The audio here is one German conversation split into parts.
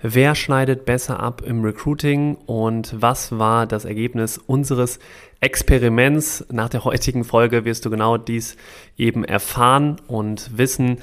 Wer schneidet besser ab im Recruiting und was war das Ergebnis unseres Experiments? Nach der heutigen Folge wirst du genau dies eben erfahren und wissen,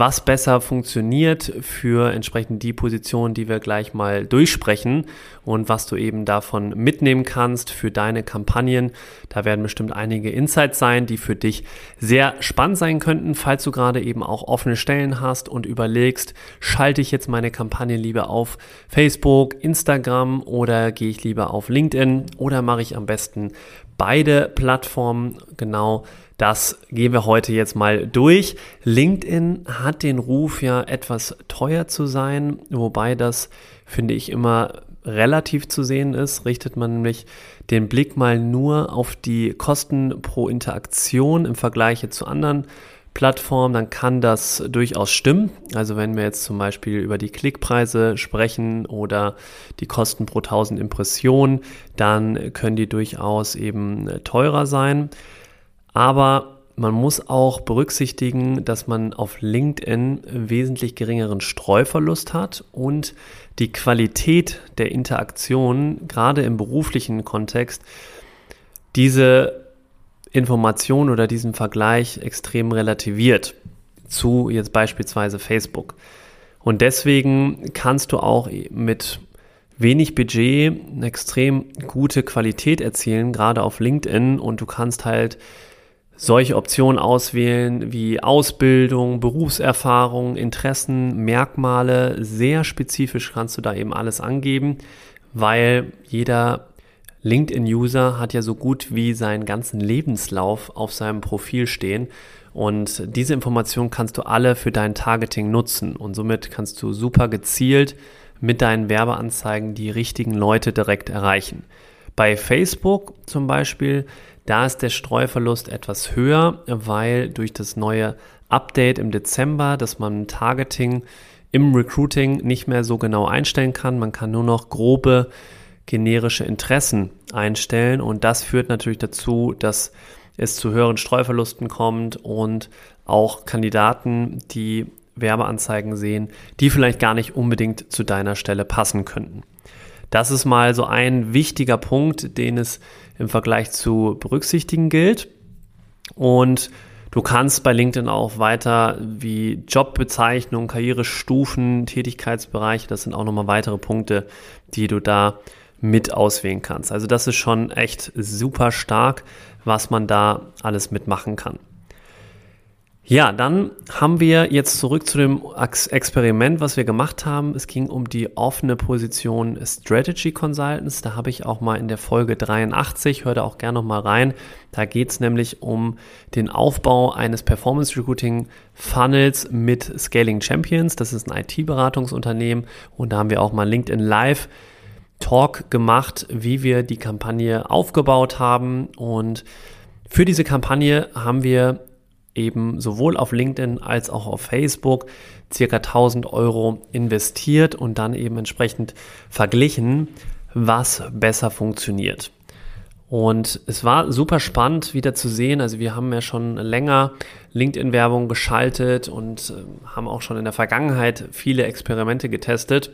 was besser funktioniert für entsprechend die Position, die wir gleich mal durchsprechen und was du eben davon mitnehmen kannst für deine Kampagnen. Da werden bestimmt einige Insights sein, die für dich sehr spannend sein könnten, falls du gerade eben auch offene Stellen hast und überlegst, schalte ich jetzt meine Kampagne lieber auf Facebook, Instagram oder gehe ich lieber auf LinkedIn oder mache ich am besten beide Plattformen genau das gehen wir heute jetzt mal durch. LinkedIn hat den Ruf ja etwas teuer zu sein, wobei das finde ich immer relativ zu sehen ist, richtet man nämlich den Blick mal nur auf die Kosten pro Interaktion im Vergleich zu anderen Plattformen, dann kann das durchaus stimmen. Also wenn wir jetzt zum Beispiel über die Klickpreise sprechen oder die Kosten pro 1000 Impressionen, dann können die durchaus eben teurer sein. Aber man muss auch berücksichtigen, dass man auf LinkedIn wesentlich geringeren Streuverlust hat und die Qualität der Interaktion, gerade im beruflichen Kontext, diese Information oder diesen Vergleich extrem relativiert zu jetzt beispielsweise Facebook. Und deswegen kannst du auch mit wenig Budget eine extrem gute Qualität erzielen, gerade auf LinkedIn und du kannst halt solche Optionen auswählen wie Ausbildung, Berufserfahrung, Interessen, Merkmale. Sehr spezifisch kannst du da eben alles angeben, weil jeder LinkedIn-User hat ja so gut wie seinen ganzen Lebenslauf auf seinem Profil stehen. Und diese Informationen kannst du alle für dein Targeting nutzen. Und somit kannst du super gezielt mit deinen Werbeanzeigen die richtigen Leute direkt erreichen. Bei Facebook zum Beispiel da ist der Streuverlust etwas höher, weil durch das neue Update im Dezember, dass man Targeting im Recruiting nicht mehr so genau einstellen kann. Man kann nur noch grobe generische Interessen einstellen und das führt natürlich dazu, dass es zu höheren Streuverlusten kommt und auch Kandidaten, die Werbeanzeigen sehen, die vielleicht gar nicht unbedingt zu deiner Stelle passen könnten. Das ist mal so ein wichtiger Punkt, den es im Vergleich zu berücksichtigen gilt. Und du kannst bei LinkedIn auch weiter wie Jobbezeichnung, Karrierestufen, Tätigkeitsbereiche, das sind auch nochmal weitere Punkte, die du da mit auswählen kannst. Also das ist schon echt super stark, was man da alles mitmachen kann. Ja, dann haben wir jetzt zurück zu dem Experiment, was wir gemacht haben. Es ging um die offene Position Strategy Consultants. Da habe ich auch mal in der Folge 83, hör da auch gerne noch mal rein. Da geht es nämlich um den Aufbau eines Performance Recruiting Funnels mit Scaling Champions. Das ist ein IT-Beratungsunternehmen und da haben wir auch mal LinkedIn Live Talk gemacht, wie wir die Kampagne aufgebaut haben und für diese Kampagne haben wir eben sowohl auf LinkedIn als auch auf Facebook circa 1000 Euro investiert und dann eben entsprechend verglichen, was besser funktioniert. Und es war super spannend wieder zu sehen. Also wir haben ja schon länger LinkedIn-Werbung geschaltet und äh, haben auch schon in der Vergangenheit viele Experimente getestet.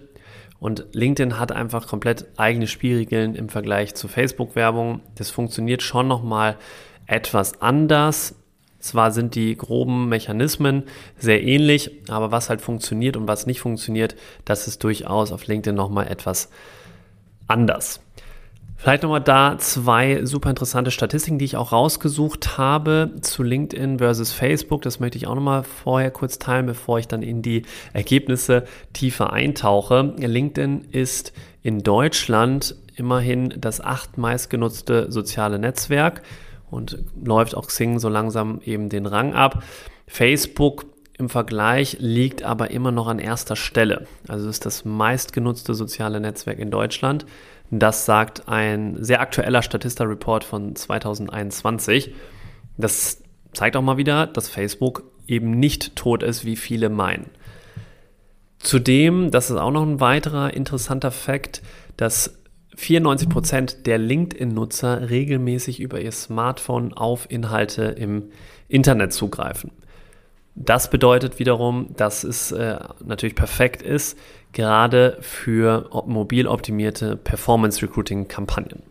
Und LinkedIn hat einfach komplett eigene Spielregeln im Vergleich zu Facebook-Werbung. Das funktioniert schon nochmal etwas anders, zwar sind die groben Mechanismen sehr ähnlich, aber was halt funktioniert und was nicht funktioniert, das ist durchaus auf LinkedIn nochmal etwas anders. Vielleicht nochmal da zwei super interessante Statistiken, die ich auch rausgesucht habe zu LinkedIn versus Facebook. Das möchte ich auch nochmal vorher kurz teilen, bevor ich dann in die Ergebnisse tiefer eintauche. LinkedIn ist in Deutschland immerhin das acht meistgenutzte soziale Netzwerk und läuft auch Xing so langsam eben den Rang ab. Facebook im Vergleich liegt aber immer noch an erster Stelle. Also ist das meistgenutzte soziale Netzwerk in Deutschland. Das sagt ein sehr aktueller Statista-Report von 2021. Das zeigt auch mal wieder, dass Facebook eben nicht tot ist, wie viele meinen. Zudem, das ist auch noch ein weiterer interessanter Fakt, dass 94% der LinkedIn-Nutzer regelmäßig über ihr Smartphone auf Inhalte im Internet zugreifen. Das bedeutet wiederum, dass es äh, natürlich perfekt ist, gerade für mobil optimierte Performance-Recruiting-Kampagnen.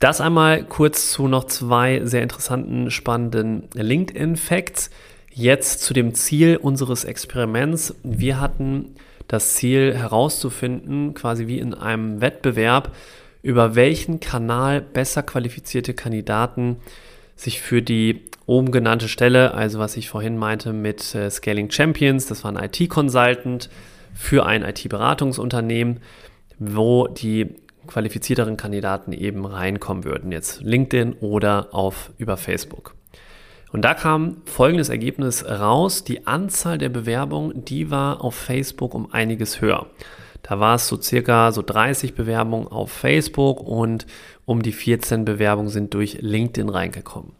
Das einmal kurz zu noch zwei sehr interessanten, spannenden LinkedIn-Facts. Jetzt zu dem Ziel unseres Experiments. Wir hatten das Ziel herauszufinden, quasi wie in einem Wettbewerb, über welchen Kanal besser qualifizierte Kandidaten sich für die oben genannte Stelle, also was ich vorhin meinte mit äh, Scaling Champions, das war ein IT-Consultant für ein IT-Beratungsunternehmen, wo die qualifizierteren Kandidaten eben reinkommen würden, jetzt LinkedIn oder auf über Facebook. Und da kam folgendes Ergebnis raus. Die Anzahl der Bewerbungen, die war auf Facebook um einiges höher. Da war es so circa so 30 Bewerbungen auf Facebook und um die 14 Bewerbungen sind durch LinkedIn reingekommen.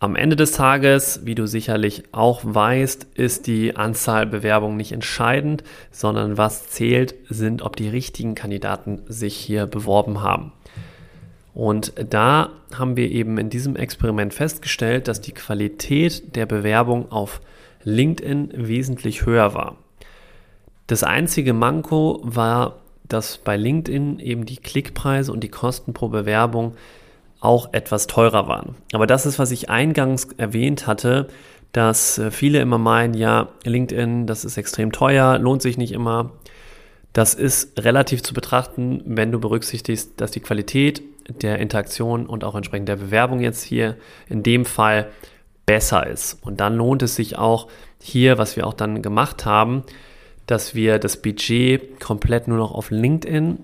Am Ende des Tages, wie du sicherlich auch weißt, ist die Anzahl Bewerbungen nicht entscheidend, sondern was zählt, sind, ob die richtigen Kandidaten sich hier beworben haben. Und da haben wir eben in diesem Experiment festgestellt, dass die Qualität der Bewerbung auf LinkedIn wesentlich höher war. Das einzige Manko war, dass bei LinkedIn eben die Klickpreise und die Kosten pro Bewerbung auch etwas teurer waren. Aber das ist, was ich eingangs erwähnt hatte, dass äh, viele immer meinen, ja, LinkedIn, das ist extrem teuer, lohnt sich nicht immer. Das ist relativ zu betrachten, wenn du berücksichtigst, dass die Qualität der Interaktion und auch entsprechend der Bewerbung jetzt hier in dem Fall besser ist. Und dann lohnt es sich auch hier, was wir auch dann gemacht haben, dass wir das Budget komplett nur noch auf LinkedIn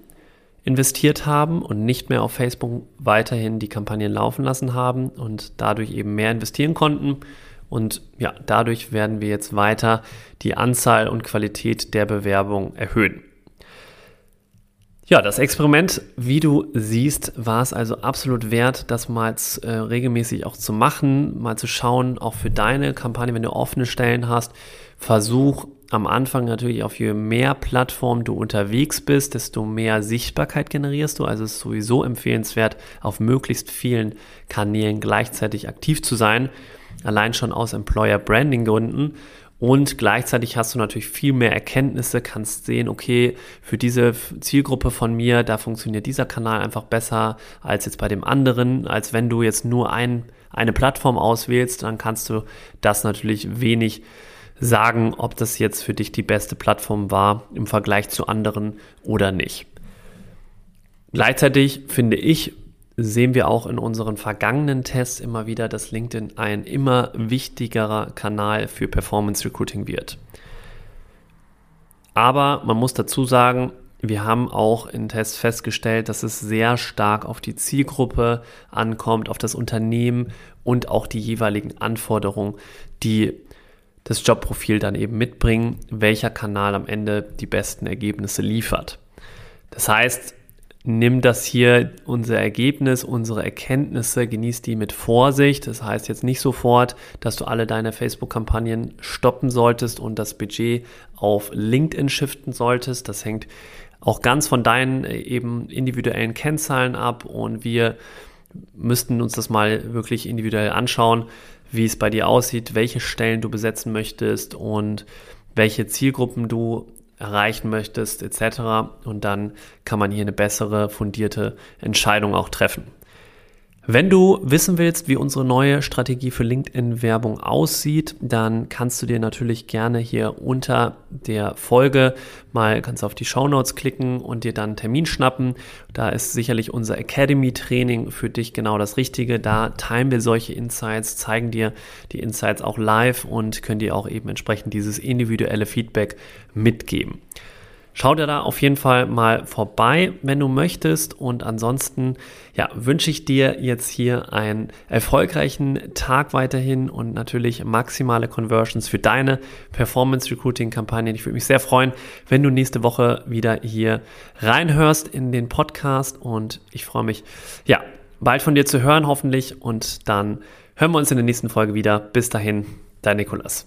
investiert haben und nicht mehr auf Facebook weiterhin die Kampagnen laufen lassen haben und dadurch eben mehr investieren konnten. Und ja, dadurch werden wir jetzt weiter die Anzahl und Qualität der Bewerbung erhöhen. Ja, das Experiment, wie du siehst, war es also absolut wert, das mal äh, regelmäßig auch zu machen, mal zu schauen, auch für deine Kampagne, wenn du offene Stellen hast, versuch am Anfang natürlich auf je mehr Plattformen du unterwegs bist, desto mehr Sichtbarkeit generierst du. Also es ist sowieso empfehlenswert, auf möglichst vielen Kanälen gleichzeitig aktiv zu sein. Allein schon aus Employer Branding Gründen. Und gleichzeitig hast du natürlich viel mehr Erkenntnisse, kannst sehen, okay, für diese Zielgruppe von mir, da funktioniert dieser Kanal einfach besser als jetzt bei dem anderen, als wenn du jetzt nur ein, eine Plattform auswählst, dann kannst du das natürlich wenig sagen, ob das jetzt für dich die beste Plattform war im Vergleich zu anderen oder nicht. Gleichzeitig finde ich, sehen wir auch in unseren vergangenen Tests immer wieder, dass LinkedIn ein immer wichtigerer Kanal für Performance Recruiting wird. Aber man muss dazu sagen, wir haben auch in Tests festgestellt, dass es sehr stark auf die Zielgruppe ankommt, auf das Unternehmen und auch die jeweiligen Anforderungen, die das Jobprofil dann eben mitbringen, welcher Kanal am Ende die besten Ergebnisse liefert. Das heißt, nimm das hier, unser Ergebnis, unsere Erkenntnisse, genieß die mit Vorsicht. Das heißt jetzt nicht sofort, dass du alle deine Facebook-Kampagnen stoppen solltest und das Budget auf LinkedIn shiften solltest. Das hängt auch ganz von deinen äh, eben individuellen Kennzahlen ab und wir müssten uns das mal wirklich individuell anschauen, wie es bei dir aussieht, welche Stellen du besetzen möchtest und welche Zielgruppen du erreichen möchtest etc. Und dann kann man hier eine bessere, fundierte Entscheidung auch treffen. Wenn du wissen willst, wie unsere neue Strategie für LinkedIn-Werbung aussieht, dann kannst du dir natürlich gerne hier unter der Folge mal kannst auf die Show Notes klicken und dir dann einen Termin schnappen. Da ist sicherlich unser Academy-Training für dich genau das Richtige. Da teilen wir solche Insights, zeigen dir die Insights auch live und können dir auch eben entsprechend dieses individuelle Feedback mitgeben. Schau dir da auf jeden Fall mal vorbei, wenn du möchtest. Und ansonsten ja, wünsche ich dir jetzt hier einen erfolgreichen Tag weiterhin und natürlich maximale Conversions für deine Performance Recruiting Kampagnen. Ich würde mich sehr freuen, wenn du nächste Woche wieder hier reinhörst in den Podcast und ich freue mich, ja, bald von dir zu hören hoffentlich und dann hören wir uns in der nächsten Folge wieder. Bis dahin, dein Nikolas.